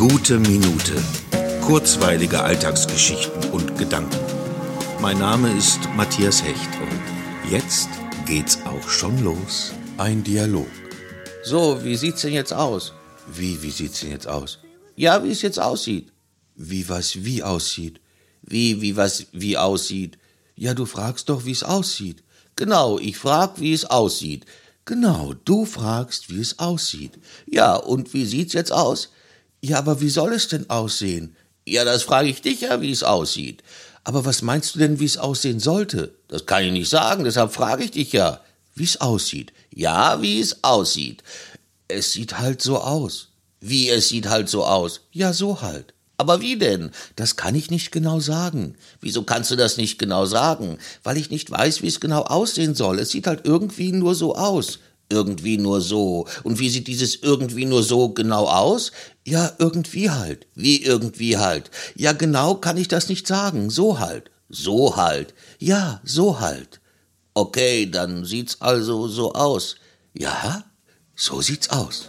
Gute Minute. Kurzweilige Alltagsgeschichten und Gedanken. Mein Name ist Matthias Hecht und jetzt geht's auch schon los. Ein Dialog. So, wie sieht's denn jetzt aus? Wie, wie sieht's denn jetzt aus? Ja, wie es jetzt aussieht. Wie was wie aussieht? Wie, wie was wie aussieht? Ja, du fragst doch, wie's aussieht. Genau, ich frag, wie es aussieht. Genau, du fragst, wie es aussieht. Ja, und wie sieht's jetzt aus? Ja, aber wie soll es denn aussehen? Ja, das frage ich dich ja, wie es aussieht. Aber was meinst du denn, wie es aussehen sollte? Das kann ich nicht sagen, deshalb frage ich dich ja. Wie es aussieht? Ja, wie es aussieht. Es sieht halt so aus. Wie es sieht halt so aus? Ja, so halt. Aber wie denn? Das kann ich nicht genau sagen. Wieso kannst du das nicht genau sagen? Weil ich nicht weiß, wie es genau aussehen soll. Es sieht halt irgendwie nur so aus. Irgendwie nur so. Und wie sieht dieses irgendwie nur so genau aus? Ja, irgendwie halt. Wie irgendwie halt? Ja, genau kann ich das nicht sagen. So halt. So halt. Ja, so halt. Okay, dann sieht's also so aus. Ja, so sieht's aus.